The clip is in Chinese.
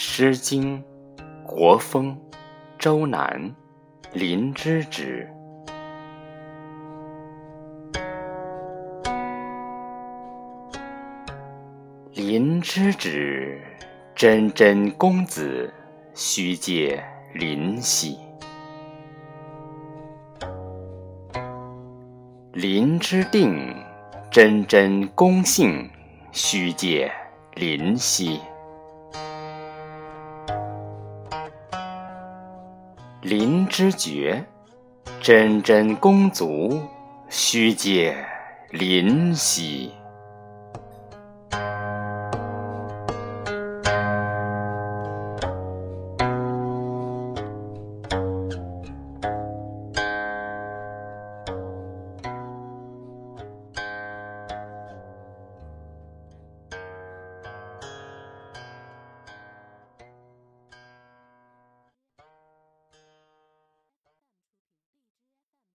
诗经·国风·周南，林之止。林之止，真真公子，须借林兮。林之定，真真公性，须借林兮。林之绝，真真公足，须借林兮。